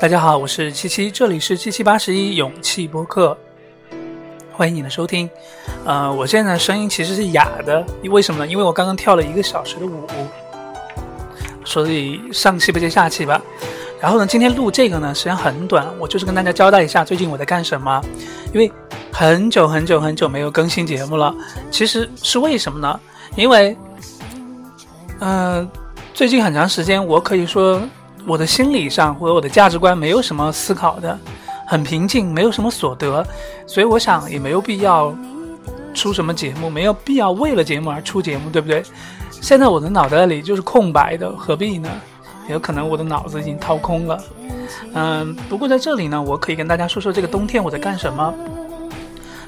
大家好，我是七七，这里是七七八十一勇气播客，欢迎你的收听。呃，我现在声音其实是哑的，为什么呢？因为我刚刚跳了一个小时的舞，所以上气不接下气吧。然后呢，今天录这个呢，时间很短，我就是跟大家交代一下最近我在干什么，因为很久很久很久没有更新节目了。其实是为什么呢？因为，嗯，最近很长时间，我可以说。我的心理上或者我的价值观没有什么思考的，很平静，没有什么所得，所以我想也没有必要出什么节目，没有必要为了节目而出节目，对不对？现在我的脑袋里就是空白的，何必呢？有可能我的脑子已经掏空了。嗯，不过在这里呢，我可以跟大家说说这个冬天我在干什么。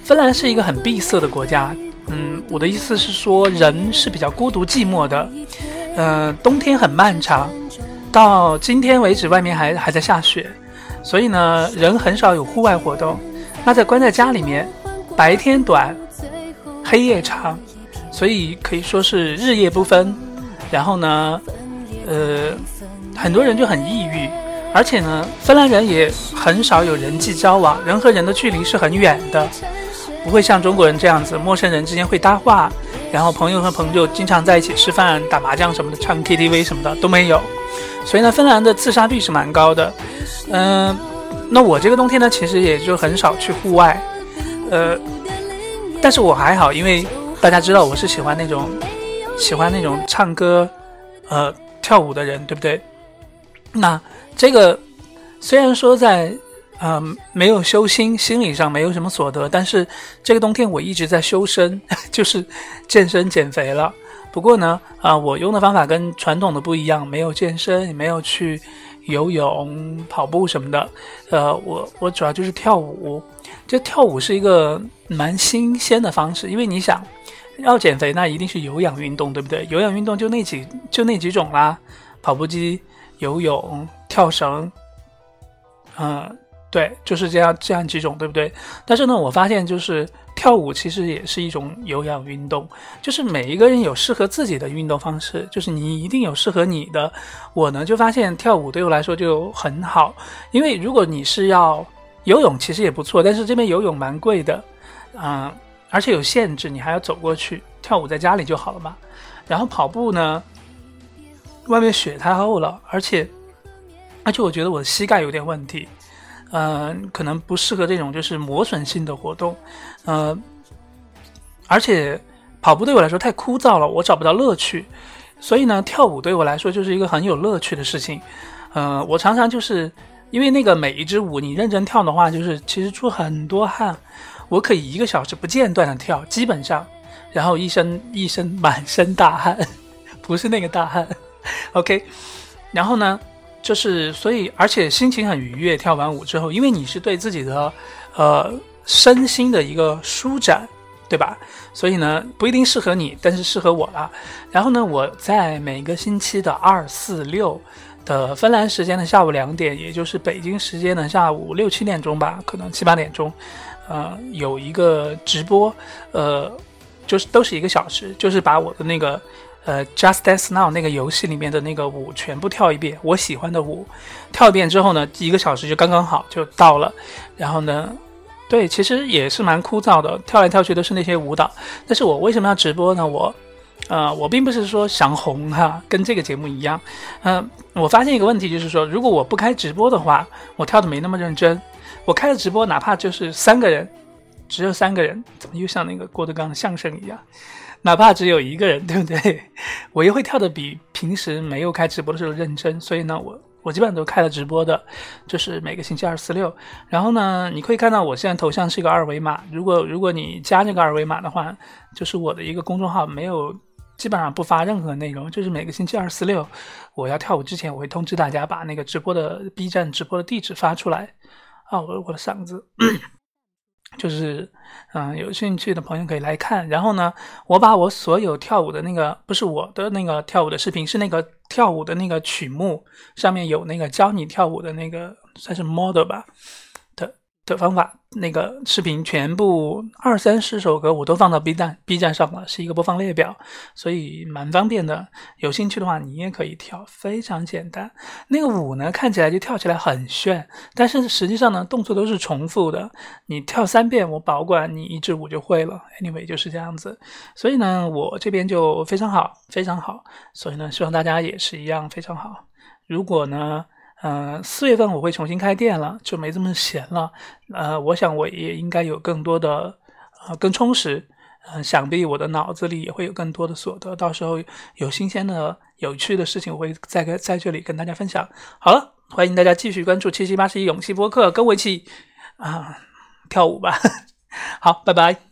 芬兰是一个很闭塞的国家，嗯，我的意思是说人是比较孤独寂寞的，嗯，冬天很漫长。到今天为止，外面还还在下雪，所以呢，人很少有户外活动。那在关在家里面，白天短，黑夜长，所以可以说是日夜不分。然后呢，呃，很多人就很抑郁，而且呢，芬兰人也很少有人际交往，人和人的距离是很远的，不会像中国人这样子，陌生人之间会搭话，然后朋友和朋友经常在一起吃饭、打麻将什么的，唱 KTV 什么的都没有。所以呢，芬兰的自杀率是蛮高的，嗯，那我这个冬天呢，其实也就很少去户外，呃，但是我还好，因为大家知道我是喜欢那种喜欢那种唱歌，呃，跳舞的人，对不对？那这个虽然说在嗯没有修心，心理上没有什么所得，但是这个冬天我一直在修身，就是健身减肥了。不过呢，啊，我用的方法跟传统的不一样，没有健身，也没有去游泳、跑步什么的。呃，我我主要就是跳舞。就跳舞是一个蛮新鲜的方式，因为你想要减肥，那一定是有氧运动，对不对？有氧运动就那几就那几种啦，跑步机、游泳、跳绳，嗯。对，就是这样，这样几种，对不对？但是呢，我发现就是跳舞其实也是一种有氧运动，就是每一个人有适合自己的运动方式，就是你一定有适合你的。我呢就发现跳舞对我来说就很好，因为如果你是要游泳，其实也不错，但是这边游泳蛮贵的，嗯，而且有限制，你还要走过去。跳舞在家里就好了嘛。然后跑步呢，外面雪太厚了，而且而且我觉得我的膝盖有点问题。嗯，可能不适合这种就是磨损性的活动，呃，而且跑步对我来说太枯燥了，我找不到乐趣，所以呢，跳舞对我来说就是一个很有乐趣的事情。呃，我常常就是因为那个每一支舞你认真跳的话，就是其实出很多汗，我可以一个小时不间断的跳，基本上，然后一身一身满身大汗，不是那个大汗，OK，然后呢？就是，所以，而且心情很愉悦。跳完舞之后，因为你是对自己的，呃，身心的一个舒展，对吧？所以呢，不一定适合你，但是适合我了。然后呢，我在每个星期的二、四、六的芬兰时间的下午两点，也就是北京时间的下午六七点钟吧，可能七八点钟，呃，有一个直播，呃，就是都是一个小时，就是把我的那个。呃，Just Dance Now 那个游戏里面的那个舞全部跳一遍，我喜欢的舞，跳一遍之后呢，一个小时就刚刚好就到了。然后呢，对，其实也是蛮枯燥的，跳来跳去都是那些舞蹈。但是我为什么要直播呢？我，呃，我并不是说想红哈，跟这个节目一样。嗯，我发现一个问题就是说，如果我不开直播的话，我跳的没那么认真。我开了直播，哪怕就是三个人，只有三个人，怎么又像那个郭德纲的相声一样？哪怕只有一个人，对不对？我也会跳的比平时没有开直播的时候认真。所以呢，我我基本上都开了直播的，就是每个星期二、四、六。然后呢，你可以看到我现在头像是一个二维码。如果如果你加这个二维码的话，就是我的一个公众号，没有基本上不发任何内容。就是每个星期二、四、六，我要跳舞之前，我会通知大家把那个直播的 B 站直播的地址发出来。啊，我我的嗓子。就是，嗯，有兴趣的朋友可以来看。然后呢，我把我所有跳舞的那个，不是我的那个跳舞的视频，是那个跳舞的那个曲目，上面有那个教你跳舞的那个，算是 model 吧的方法，那个视频全部二三十首歌我都放到 B 站 B 站上了，是一个播放列表，所以蛮方便的。有兴趣的话，你也可以跳，非常简单。那个舞呢，看起来就跳起来很炫，但是实际上呢，动作都是重复的。你跳三遍，我保管你一支舞就会了。Anyway，就是这样子。所以呢，我这边就非常好，非常好。所以呢，希望大家也是一样非常好。如果呢？嗯，四月份我会重新开店了，就没这么闲了。呃，我想我也应该有更多的，呃，更充实。嗯，想必我的脑子里也会有更多的所得。到时候有新鲜的、有趣的事情，我会在跟在这里跟大家分享。好了，欢迎大家继续关注七七八十一勇气播客，跟我一起啊跳舞吧。好，拜拜。